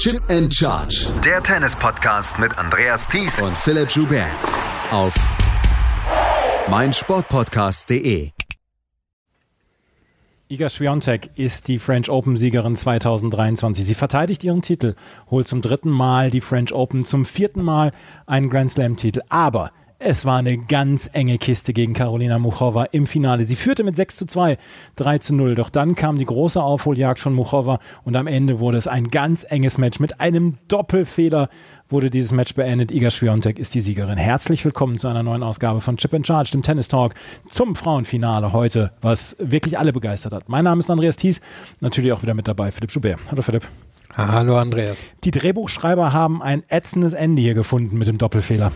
Chip and Charge. Der Tennis-Podcast mit Andreas Thies und Philipp Joubert. Auf meinsportpodcast.de. Iga Swiatek ist die French Open-Siegerin 2023. Sie verteidigt ihren Titel, holt zum dritten Mal die French Open, zum vierten Mal einen Grand Slam-Titel. Aber es war eine ganz enge Kiste gegen Karolina Muchova im Finale. Sie führte mit 6 zu 2, 3 zu 0. Doch dann kam die große Aufholjagd von Muchova und am Ende wurde es ein ganz enges Match. Mit einem Doppelfehler wurde dieses Match beendet. Iga Swiatek ist die Siegerin. Herzlich willkommen zu einer neuen Ausgabe von Chip and Charge, dem Tennis Talk zum Frauenfinale heute, was wirklich alle begeistert hat. Mein Name ist Andreas Thies, natürlich auch wieder mit dabei Philipp Schubert. Hallo Philipp. Hallo Andreas. Die Drehbuchschreiber haben ein ätzendes Ende hier gefunden mit dem Doppelfehler.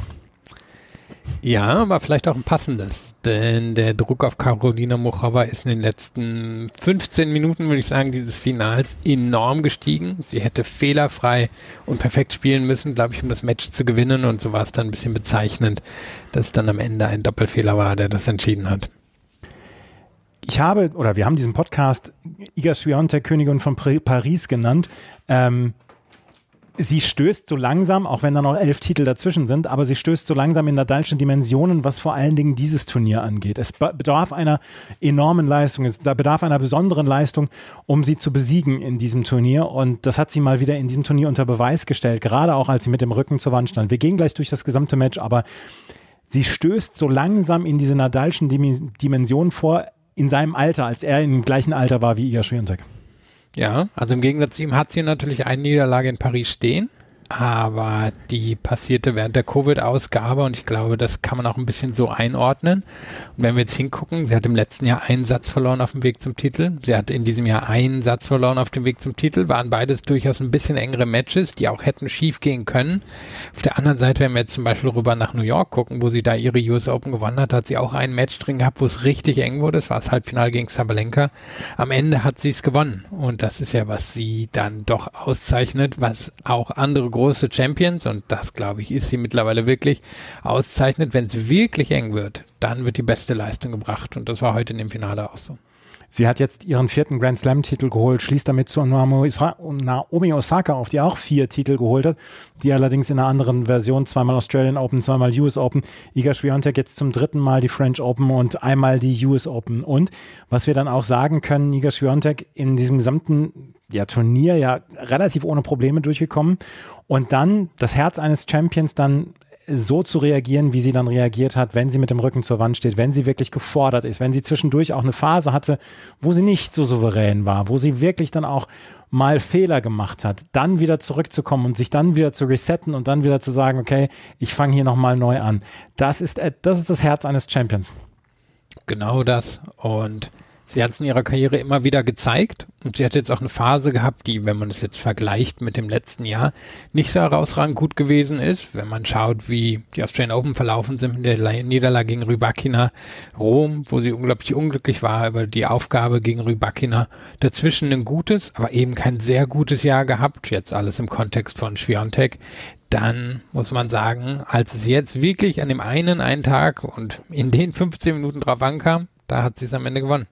Ja, aber vielleicht auch ein passendes, denn der Druck auf Carolina Muchova ist in den letzten 15 Minuten, würde ich sagen, dieses Finals enorm gestiegen. Sie hätte fehlerfrei und perfekt spielen müssen, glaube ich, um das Match zu gewinnen und so war es dann ein bisschen bezeichnend, dass es dann am Ende ein Doppelfehler war, der das entschieden hat. Ich habe, oder wir haben diesen Podcast Iga Swiatek, Königin von Paris genannt. Ähm, sie stößt so langsam, auch wenn da noch elf Titel dazwischen sind, aber sie stößt so langsam in nadalischen Dimensionen, was vor allen Dingen dieses Turnier angeht. Es bedarf einer enormen Leistung, es bedarf einer besonderen Leistung, um sie zu besiegen in diesem Turnier. Und das hat sie mal wieder in diesem Turnier unter Beweis gestellt, gerade auch als sie mit dem Rücken zur Wand stand. Wir gehen gleich durch das gesamte Match, aber sie stößt so langsam in diese nadalischen Dimensionen vor, in seinem Alter, als er im gleichen Alter war wie Iga Swiatek. Ja, also im Gegensatz zu ihm hat sie natürlich eine Niederlage in Paris stehen aber die passierte während der Covid-Ausgabe und ich glaube, das kann man auch ein bisschen so einordnen. Und wenn wir jetzt hingucken, sie hat im letzten Jahr einen Satz verloren auf dem Weg zum Titel, sie hat in diesem Jahr einen Satz verloren auf dem Weg zum Titel, waren beides durchaus ein bisschen engere Matches, die auch hätten schief gehen können. Auf der anderen Seite, wenn wir jetzt zum Beispiel rüber nach New York gucken, wo sie da ihre US Open gewonnen hat, hat sie auch ein Match drin gehabt, wo es richtig eng wurde, das war das Halbfinale gegen Sabalenka. Am Ende hat sie es gewonnen und das ist ja, was sie dann doch auszeichnet, was auch andere große Champions, und das glaube ich, ist sie mittlerweile wirklich, auszeichnet, wenn es wirklich eng wird, dann wird die beste Leistung gebracht. Und das war heute in dem Finale auch so. Sie hat jetzt ihren vierten Grand Slam-Titel geholt, schließt damit zu Naomi Osaka auf, die auch vier Titel geholt hat, die allerdings in einer anderen Version, zweimal Australian Open, zweimal US Open. Iga Swiatek jetzt zum dritten Mal die French Open und einmal die US Open. Und was wir dann auch sagen können, Iga Swiatek in diesem gesamten ja, Turnier ja relativ ohne Probleme durchgekommen und dann das Herz eines Champions dann so zu reagieren, wie sie dann reagiert hat, wenn sie mit dem Rücken zur Wand steht, wenn sie wirklich gefordert ist, wenn sie zwischendurch auch eine Phase hatte, wo sie nicht so souverän war, wo sie wirklich dann auch mal Fehler gemacht hat, dann wieder zurückzukommen und sich dann wieder zu resetten und dann wieder zu sagen, okay, ich fange hier nochmal neu an. Das ist, das ist das Herz eines Champions. Genau das. Und Sie hat es in ihrer Karriere immer wieder gezeigt und sie hat jetzt auch eine Phase gehabt, die, wenn man es jetzt vergleicht mit dem letzten Jahr, nicht so herausragend gut gewesen ist. Wenn man schaut, wie die Australian Open verlaufen sind mit der Niederlage gegen Rybakina Rom, wo sie unglaublich unglücklich war über die Aufgabe gegen Rybakina. Dazwischen ein gutes, aber eben kein sehr gutes Jahr gehabt. Jetzt alles im Kontext von Schwiontek dann muss man sagen, als es jetzt wirklich an dem einen einen Tag und in den 15 Minuten drauf ankam, da hat sie es am Ende gewonnen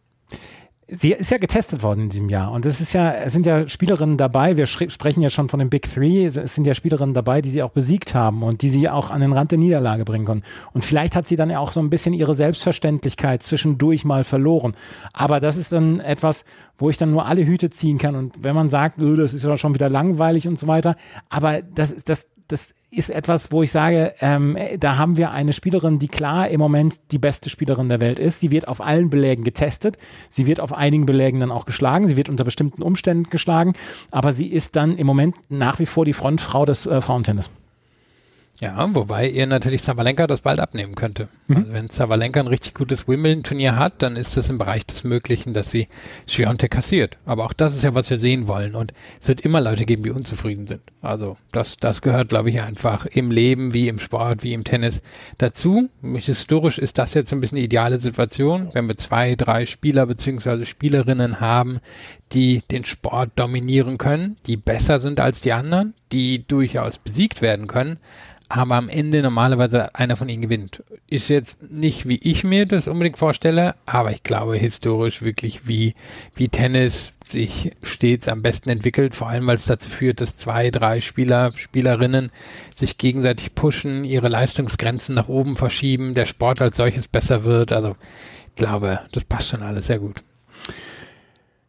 sie ist ja getestet worden in diesem Jahr. Und es ist ja, es sind ja Spielerinnen dabei, wir sprechen ja schon von den Big Three, es sind ja Spielerinnen dabei, die sie auch besiegt haben und die sie auch an den Rand der Niederlage bringen können. Und vielleicht hat sie dann ja auch so ein bisschen ihre Selbstverständlichkeit zwischendurch mal verloren. Aber das ist dann etwas, wo ich dann nur alle Hüte ziehen kann. Und wenn man sagt, das ist ja schon wieder langweilig und so weiter, aber das, das, das ist etwas, wo ich sage, ähm, da haben wir eine Spielerin, die klar im Moment die beste Spielerin der Welt ist. Sie wird auf allen Belägen getestet. Sie wird auf einigen Belägen dann auch geschlagen. Sie wird unter bestimmten Umständen geschlagen. Aber sie ist dann im Moment nach wie vor die Frontfrau des äh, Frauentennis. Ja, wobei ihr natürlich Sabalenka das bald abnehmen könnte. Mhm. Also wenn Sabalenka ein richtig gutes Wimbledon-Turnier hat, dann ist das im Bereich des Möglichen, dass sie Schwiontek kassiert. Aber auch das ist ja, was wir sehen wollen. Und es wird immer Leute geben, die unzufrieden sind. Also das, das gehört, glaube ich, einfach im Leben, wie im Sport, wie im Tennis dazu. Historisch ist das jetzt ein bisschen die ideale Situation, wenn wir zwei, drei Spieler beziehungsweise Spielerinnen haben, die den Sport dominieren können, die besser sind als die anderen, die durchaus besiegt werden können, aber am Ende normalerweise einer von ihnen gewinnt. Ist jetzt nicht, wie ich mir das unbedingt vorstelle, aber ich glaube historisch wirklich, wie, wie Tennis sich stets am besten entwickelt, vor allem weil es dazu führt, dass zwei, drei Spieler, Spielerinnen sich gegenseitig pushen, ihre Leistungsgrenzen nach oben verschieben, der Sport als solches besser wird. Also ich glaube, das passt schon alles sehr gut.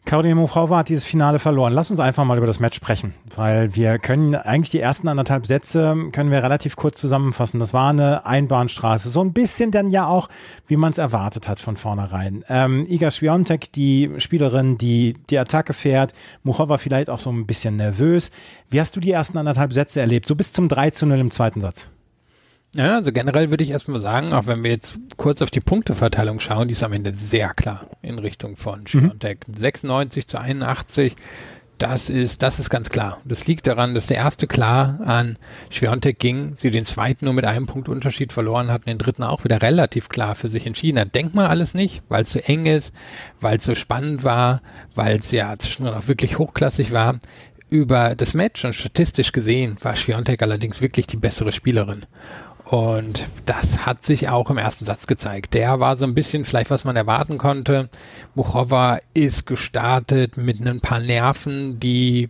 Claudia Muchova hat dieses Finale verloren. Lass uns einfach mal über das Match sprechen, weil wir können eigentlich die ersten anderthalb Sätze können wir relativ kurz zusammenfassen. Das war eine Einbahnstraße, so ein bisschen dann ja auch, wie man es erwartet hat von vornherein. Ähm, Iga Swiatek, die Spielerin, die die Attacke fährt, Muchova vielleicht auch so ein bisschen nervös. Wie hast du die ersten anderthalb Sätze erlebt? So bis zum 3 zu 0 im zweiten Satz. Ja, also generell würde ich erstmal sagen, auch wenn wir jetzt kurz auf die Punkteverteilung schauen, die ist am Ende sehr klar in Richtung von Schiontek. Mhm. 96 zu 81, das ist, das ist ganz klar. Das liegt daran, dass der erste klar an Schwiontek ging, sie den zweiten nur mit einem Punkt Unterschied verloren hatten, den dritten auch wieder relativ klar für sich entschieden hat. Denkt man alles nicht, weil es so eng ist, weil es so spannend war, weil es ja zwischendurch auch wirklich hochklassig war. Über das Match und statistisch gesehen war Schwiontek allerdings wirklich die bessere Spielerin. Und das hat sich auch im ersten Satz gezeigt. Der war so ein bisschen vielleicht, was man erwarten konnte. Muchova ist gestartet mit ein paar Nerven, die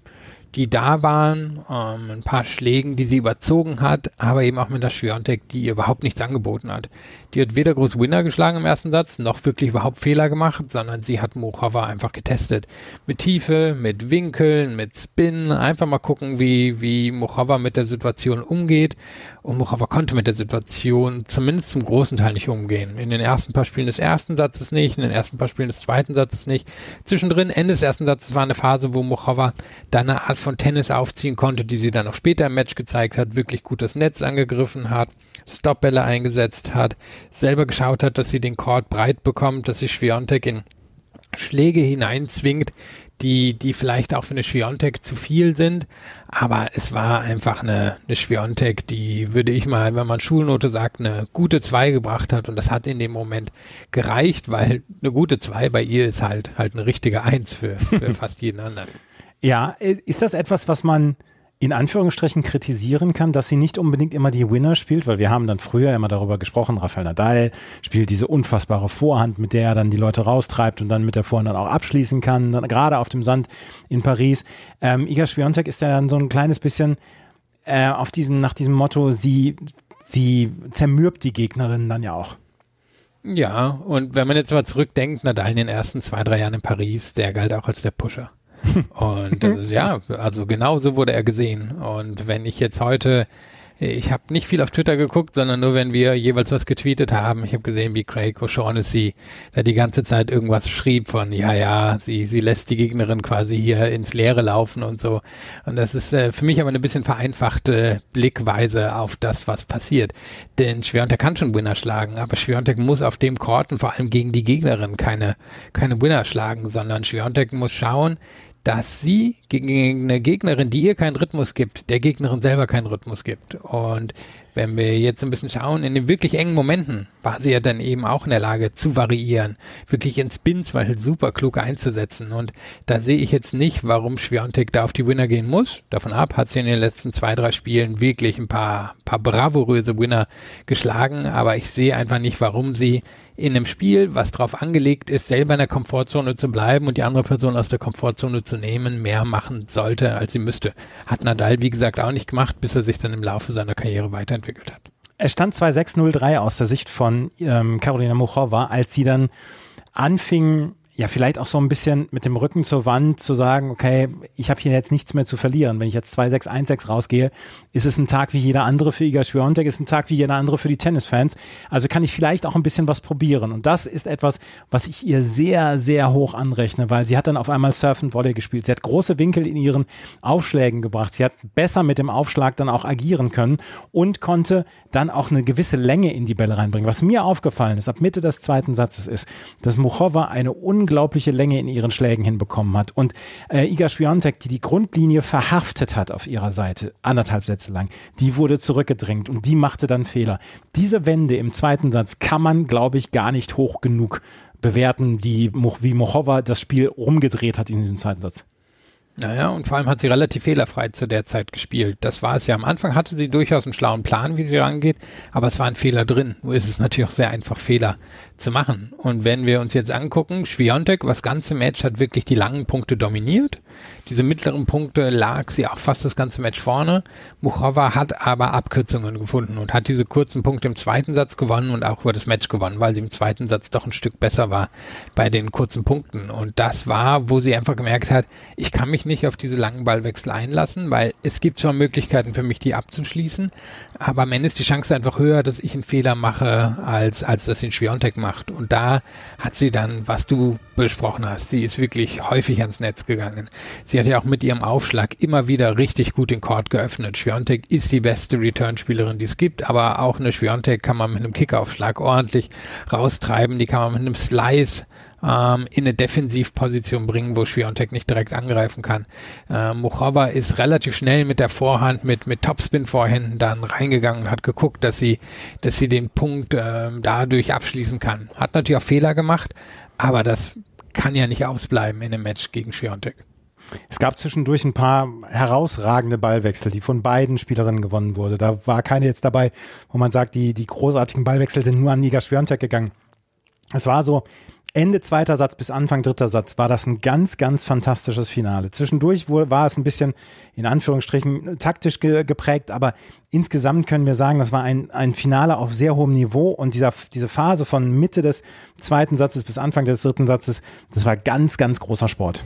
die da waren, ähm, ein paar Schlägen, die sie überzogen hat, aber eben auch mit der Schwiontek, die ihr überhaupt nichts angeboten hat. Die hat weder groß Winner geschlagen im ersten Satz, noch wirklich überhaupt Fehler gemacht, sondern sie hat Mochova einfach getestet. Mit Tiefe, mit Winkeln, mit Spin, einfach mal gucken, wie, wie Mochova mit der Situation umgeht. Und Mochova konnte mit der Situation zumindest zum großen Teil nicht umgehen. In den ersten paar Spielen des ersten Satzes nicht, in den ersten paar Spielen des zweiten Satzes nicht. Zwischendrin, Ende des ersten Satzes war eine Phase, wo Mochova da eine Art von Tennis aufziehen konnte, die sie dann auch später im Match gezeigt hat, wirklich gut das Netz angegriffen hat, Stopbälle eingesetzt hat, selber geschaut hat, dass sie den Court breit bekommt, dass sie Schwiontek in Schläge hineinzwingt, die, die vielleicht auch für eine Schwiontek zu viel sind. Aber es war einfach eine, eine Schwiontek, die würde ich mal, wenn man Schulnote sagt, eine gute 2 gebracht hat. Und das hat in dem Moment gereicht, weil eine gute 2 bei ihr ist halt, halt eine richtige 1 für, für fast jeden anderen. Ja, ist das etwas, was man in Anführungsstrichen kritisieren kann, dass sie nicht unbedingt immer die Winner spielt, weil wir haben dann früher immer darüber gesprochen, Rafael Nadal spielt diese unfassbare Vorhand, mit der er dann die Leute raustreibt und dann mit der Vorhand dann auch abschließen kann, dann gerade auf dem Sand in Paris. Ähm, Iga Swiatek ist ja dann so ein kleines bisschen äh, auf diesen, nach diesem Motto, sie, sie zermürbt die Gegnerin dann ja auch. Ja, und wenn man jetzt mal zurückdenkt, Nadal in den ersten zwei, drei Jahren in Paris, der galt auch als der Pusher. Und äh, ja, also genau so wurde er gesehen. Und wenn ich jetzt heute ich habe nicht viel auf Twitter geguckt, sondern nur, wenn wir jeweils was getweetet haben. Ich habe gesehen, wie Craig O'Shaughnessy da die ganze Zeit irgendwas schrieb von, ja, ja, sie, sie lässt die Gegnerin quasi hier ins Leere laufen und so. Und das ist äh, für mich aber eine bisschen vereinfachte Blickweise auf das, was passiert. Denn Schwerontek kann schon Winner schlagen, aber Schwerontek muss auf dem Court und vor allem gegen die Gegnerin keine, keine Winner schlagen, sondern Schwerontek muss schauen, dass sie gegen eine Gegnerin, die ihr keinen Rhythmus gibt, der Gegnerin selber keinen Rhythmus gibt. Und wenn wir jetzt ein bisschen schauen, in den wirklich engen Momenten war sie ja dann eben auch in der Lage zu variieren, wirklich ins Spins weil super klug einzusetzen. Und da sehe ich jetzt nicht, warum Schwiontek da auf die Winner gehen muss. Davon ab hat sie in den letzten zwei, drei Spielen wirklich ein paar, paar bravouröse Winner geschlagen, aber ich sehe einfach nicht, warum sie in einem Spiel, was darauf angelegt ist, selber in der Komfortzone zu bleiben und die andere Person aus der Komfortzone zu nehmen, mehr machen sollte, als sie müsste. Hat Nadal, wie gesagt, auch nicht gemacht, bis er sich dann im Laufe seiner Karriere weiterentwickelt hat. Es stand 2-6-0-3 aus der Sicht von ähm, Karolina Muchova, als sie dann anfing, ja, vielleicht auch so ein bisschen mit dem Rücken zur Wand zu sagen, okay, ich habe hier jetzt nichts mehr zu verlieren. Wenn ich jetzt 2-6-1-6 rausgehe, ist es ein Tag wie jeder andere für Iga Swiatek, ist ein Tag wie jeder andere für die Tennisfans. Also kann ich vielleicht auch ein bisschen was probieren. Und das ist etwas, was ich ihr sehr, sehr hoch anrechne, weil sie hat dann auf einmal Surf und Volley gespielt. Sie hat große Winkel in ihren Aufschlägen gebracht. Sie hat besser mit dem Aufschlag dann auch agieren können und konnte dann auch eine gewisse Länge in die Bälle reinbringen. Was mir aufgefallen ist, ab Mitte des zweiten Satzes ist, dass Muchova eine unglaubliche unglaubliche Länge in ihren Schlägen hinbekommen hat. Und äh, Iga Swiatek, die die Grundlinie verhaftet hat auf ihrer Seite, anderthalb Sätze lang, die wurde zurückgedrängt und die machte dann Fehler. Diese Wende im zweiten Satz kann man, glaube ich, gar nicht hoch genug bewerten, die, wie Mochova das Spiel rumgedreht hat in dem zweiten Satz. Naja, und vor allem hat sie relativ fehlerfrei zu der Zeit gespielt. Das war es ja. Am Anfang hatte sie durchaus einen schlauen Plan, wie sie rangeht, aber es war ein Fehler drin. Nur ist es natürlich auch sehr einfach, Fehler zu machen. Und wenn wir uns jetzt angucken, Schwiontek, was ganze Match hat wirklich die langen Punkte dominiert. Diese mittleren Punkte lag sie auch fast das ganze Match vorne. Muchova hat aber Abkürzungen gefunden und hat diese kurzen Punkte im zweiten Satz gewonnen und auch über das Match gewonnen, weil sie im zweiten Satz doch ein Stück besser war bei den kurzen Punkten. Und das war, wo sie einfach gemerkt hat, ich kann mich nicht auf diese langen Ballwechsel einlassen, weil es gibt zwar Möglichkeiten für mich, die abzuschließen, aber am Ende ist die Chance einfach höher, dass ich einen Fehler mache, als, als dass ihn Schwiontek macht. Und da hat sie dann, was du besprochen hast, sie ist wirklich häufig ans Netz gegangen. Sie hat ja auch mit ihrem Aufschlag immer wieder richtig gut den Court geöffnet. Schwiontek ist die beste Return-Spielerin, die es gibt, aber auch eine Schwiontek kann man mit einem Kickaufschlag ordentlich raustreiben. Die kann man mit einem Slice ähm, in eine Defensivposition bringen, wo Schwiontek nicht direkt angreifen kann. Äh, Muchova ist relativ schnell mit der Vorhand, mit, mit Topspin-Vorhänden dann reingegangen und hat geguckt, dass sie, dass sie den Punkt äh, dadurch abschließen kann. Hat natürlich auch Fehler gemacht, aber das kann ja nicht ausbleiben in einem Match gegen Schwiontek. Es gab zwischendurch ein paar herausragende Ballwechsel, die von beiden Spielerinnen gewonnen wurde. Da war keine jetzt dabei, wo man sagt, die, die großartigen Ballwechsel sind nur an Niga Schwiontek gegangen. Es war so, Ende zweiter Satz bis Anfang dritter Satz war das ein ganz, ganz fantastisches Finale. Zwischendurch war es ein bisschen, in Anführungsstrichen, taktisch ge geprägt, aber insgesamt können wir sagen, das war ein, ein Finale auf sehr hohem Niveau und dieser, diese Phase von Mitte des zweiten Satzes bis Anfang des dritten Satzes, das war ganz, ganz großer Sport.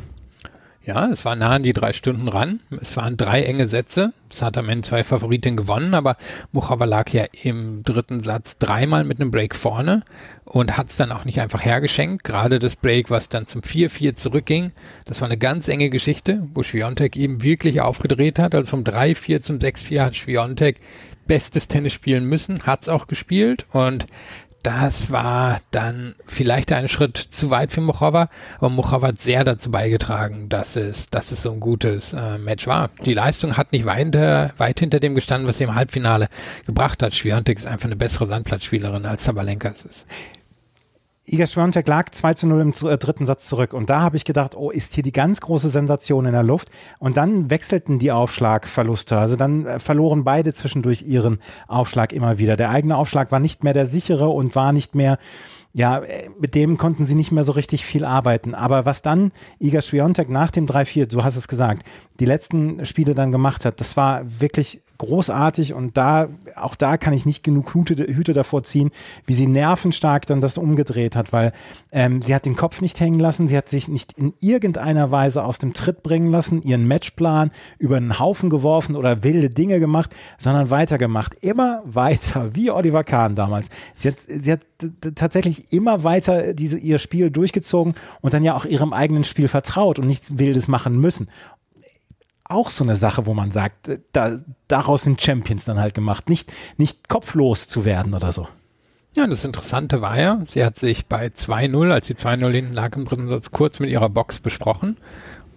Ja, es war nah an die drei Stunden ran. Es waren drei enge Sätze. Es hat am Ende zwei Favoritinnen gewonnen, aber Muchava lag ja im dritten Satz dreimal mit einem Break vorne und hat es dann auch nicht einfach hergeschenkt. Gerade das Break, was dann zum 4-4 zurückging, das war eine ganz enge Geschichte, wo Schwiontek eben wirklich aufgedreht hat. Also vom 3-4 zum 6-4 hat Schwiontek bestes Tennis spielen müssen, hat es auch gespielt und das war dann vielleicht ein Schritt zu weit für Muchova, aber Muchova hat sehr dazu beigetragen, dass es, dass es so ein gutes äh, Match war. Die Leistung hat nicht weit, weit hinter dem gestanden, was sie im Halbfinale gebracht hat. Schwiontek ist einfach eine bessere Sandplatzspielerin als Sabalenka ist. Iga Swiatek lag 2 zu 0 im äh, dritten Satz zurück. Und da habe ich gedacht, oh, ist hier die ganz große Sensation in der Luft. Und dann wechselten die Aufschlagverluste. Also dann äh, verloren beide zwischendurch ihren Aufschlag immer wieder. Der eigene Aufschlag war nicht mehr der sichere und war nicht mehr ja, äh, mit dem konnten sie nicht mehr so richtig viel arbeiten. Aber was dann Iga Swiatek nach dem 3-4, du hast es gesagt, die letzten Spiele dann gemacht hat, das war wirklich großartig und da, auch da kann ich nicht genug Hüte, Hüte davor ziehen, wie sie nervenstark dann das umgedreht hat, weil ähm, sie hat den Kopf nicht hängen lassen, sie hat sich nicht in irgendeiner Weise aus dem Tritt bringen lassen, ihren Matchplan über einen Haufen geworfen oder wilde Dinge gemacht, sondern weitergemacht. Immer weiter, wie Oliver Kahn damals. Sie hat, sie hat tatsächlich immer weiter diese, ihr Spiel durchgezogen und dann ja auch ihrem eigenen Spiel vertraut und nichts Wildes machen müssen auch so eine Sache, wo man sagt, äh, da, daraus sind Champions dann halt gemacht, nicht, nicht kopflos zu werden oder so. Ja, das Interessante war ja, sie hat sich bei 2-0, als sie 2-0 hinten lag im dritten Satz, kurz mit ihrer Box besprochen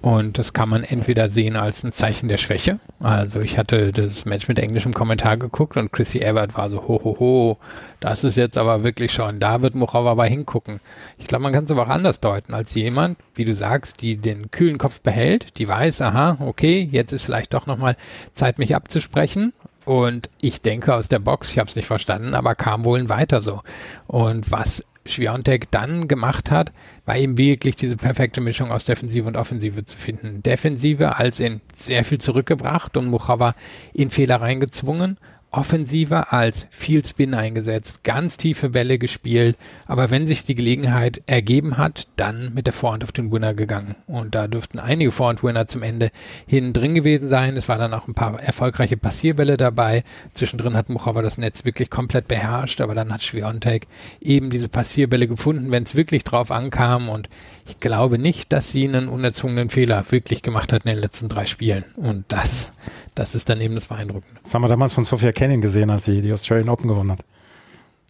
und das kann man entweder sehen als ein Zeichen der Schwäche. Also ich hatte das Match mit englischem Kommentar geguckt und Chrissy Everett war so, ho, ho, ho, das ist jetzt aber wirklich schon, da wird Muchova aber hingucken. Ich glaube, man kann es aber auch anders deuten, als jemand, wie du sagst, die den kühlen Kopf behält, die weiß, aha, okay, jetzt ist vielleicht doch nochmal Zeit, mich abzusprechen. Und ich denke aus der Box, ich habe es nicht verstanden, aber kam wohl weiter so. Und was Schwiontek dann gemacht hat, war eben wirklich diese perfekte Mischung aus Defensive und Offensive zu finden. Defensive als in sehr viel zurückgebracht und Muchava in Fehler reingezwungen offensiver als viel Spin eingesetzt, ganz tiefe Bälle gespielt, aber wenn sich die Gelegenheit ergeben hat, dann mit der Vorhand auf den Winner gegangen. Und da dürften einige Vorhand-Winner zum Ende hin drin gewesen sein. Es waren dann auch ein paar erfolgreiche Passierbälle dabei. Zwischendrin hat Muchova das Netz wirklich komplett beherrscht, aber dann hat Schwiontek eben diese Passierbälle gefunden, wenn es wirklich drauf ankam und ich glaube nicht, dass sie einen unerzwungenen Fehler wirklich gemacht hat in den letzten drei Spielen. Und das das ist dann eben das Beeindruckende. Das haben wir damals von Sophia Canning gesehen, als sie die Australian Open gewonnen hat.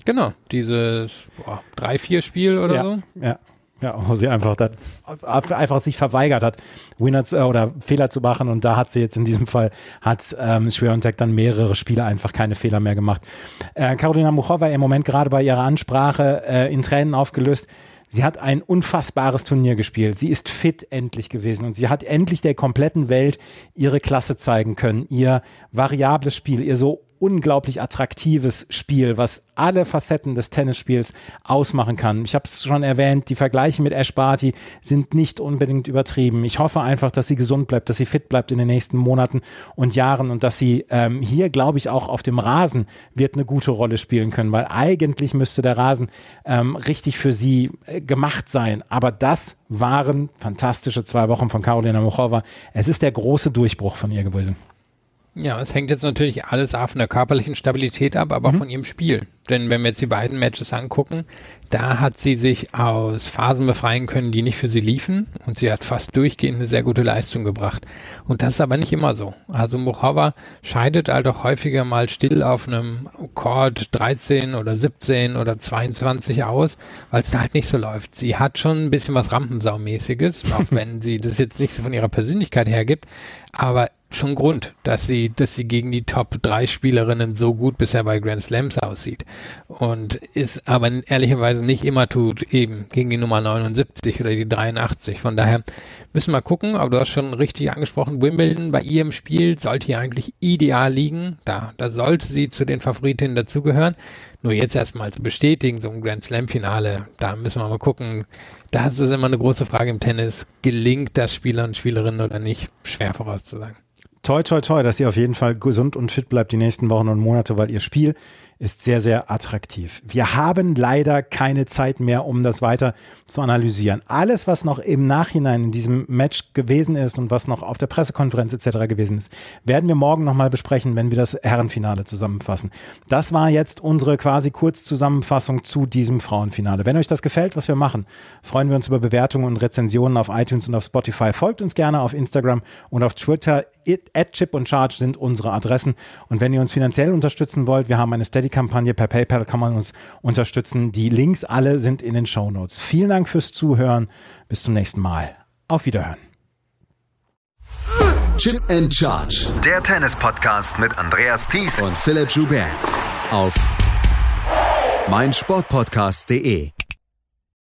Genau, dieses 3-4-Spiel oder ja, so. Ja, Ja, wo sie einfach, dann, einfach sich verweigert hat, Winner zu, äh, oder Fehler zu machen. Und da hat sie jetzt in diesem Fall, hat ähm, Schwerontek dann mehrere Spiele einfach keine Fehler mehr gemacht. Äh, Karolina Muchova im Moment gerade bei ihrer Ansprache äh, in Tränen aufgelöst. Sie hat ein unfassbares Turnier gespielt. Sie ist fit endlich gewesen und sie hat endlich der kompletten Welt ihre Klasse zeigen können. Ihr variables Spiel, ihr so unglaublich attraktives Spiel, was alle Facetten des Tennisspiels ausmachen kann. Ich habe es schon erwähnt, die Vergleiche mit Ash Barty sind nicht unbedingt übertrieben. Ich hoffe einfach, dass sie gesund bleibt, dass sie fit bleibt in den nächsten Monaten und Jahren und dass sie ähm, hier, glaube ich, auch auf dem Rasen wird eine gute Rolle spielen können, weil eigentlich müsste der Rasen ähm, richtig für sie äh, gemacht sein. Aber das waren fantastische zwei Wochen von Karolina Muchova. Es ist der große Durchbruch von ihr gewesen. Ja, es hängt jetzt natürlich alles auch von der körperlichen Stabilität ab, aber mhm. von ihrem Spiel. Denn wenn wir jetzt die beiden Matches angucken, da hat sie sich aus Phasen befreien können, die nicht für sie liefen und sie hat fast durchgehend eine sehr gute Leistung gebracht. Und das ist aber nicht immer so. Also Muchova scheidet halt auch häufiger mal still auf einem Chord 13 oder 17 oder 22 aus, weil es da halt nicht so läuft. Sie hat schon ein bisschen was Rampensaumäßiges, auch wenn sie das jetzt nicht so von ihrer Persönlichkeit her gibt, aber schon Grund, dass sie, dass sie gegen die Top 3 Spielerinnen so gut bisher bei Grand Slams aussieht. Und ist aber ehrlicherweise nicht immer tut, eben gegen die Nummer 79 oder die 83. Von daher müssen wir gucken, aber du hast schon richtig angesprochen, Wimbledon bei ihrem Spiel sollte hier eigentlich ideal liegen. Da, da sollte sie zu den Favoritinnen dazugehören. Nur jetzt erstmal zu bestätigen, so ein Grand Slam Finale, da müssen wir mal gucken. Da ist es immer eine große Frage im Tennis. Gelingt das Spieler und Spielerinnen oder nicht? Schwer vorauszusagen toi, toi, toi, dass ihr auf jeden Fall gesund und fit bleibt die nächsten Wochen und Monate, weil ihr Spiel ist sehr, sehr attraktiv. Wir haben leider keine Zeit mehr, um das weiter zu analysieren. Alles, was noch im Nachhinein in diesem Match gewesen ist und was noch auf der Pressekonferenz etc. gewesen ist, werden wir morgen nochmal besprechen, wenn wir das Herrenfinale zusammenfassen. Das war jetzt unsere quasi Kurzzusammenfassung zu diesem Frauenfinale. Wenn euch das gefällt, was wir machen, freuen wir uns über Bewertungen und Rezensionen auf iTunes und auf Spotify. Folgt uns gerne auf Instagram und auf Twitter. At Chip und Charge sind unsere Adressen. Und wenn ihr uns finanziell unterstützen wollt, wir haben eine Steady Kampagne per PayPal kann man uns unterstützen. Die Links alle sind in den Show Notes. Vielen Dank fürs Zuhören. Bis zum nächsten Mal. Auf Wiederhören. Chip and Charge. Der Tennis-Podcast mit Andreas Thies und Philipp Joubert. Auf meinsportpodcast.de.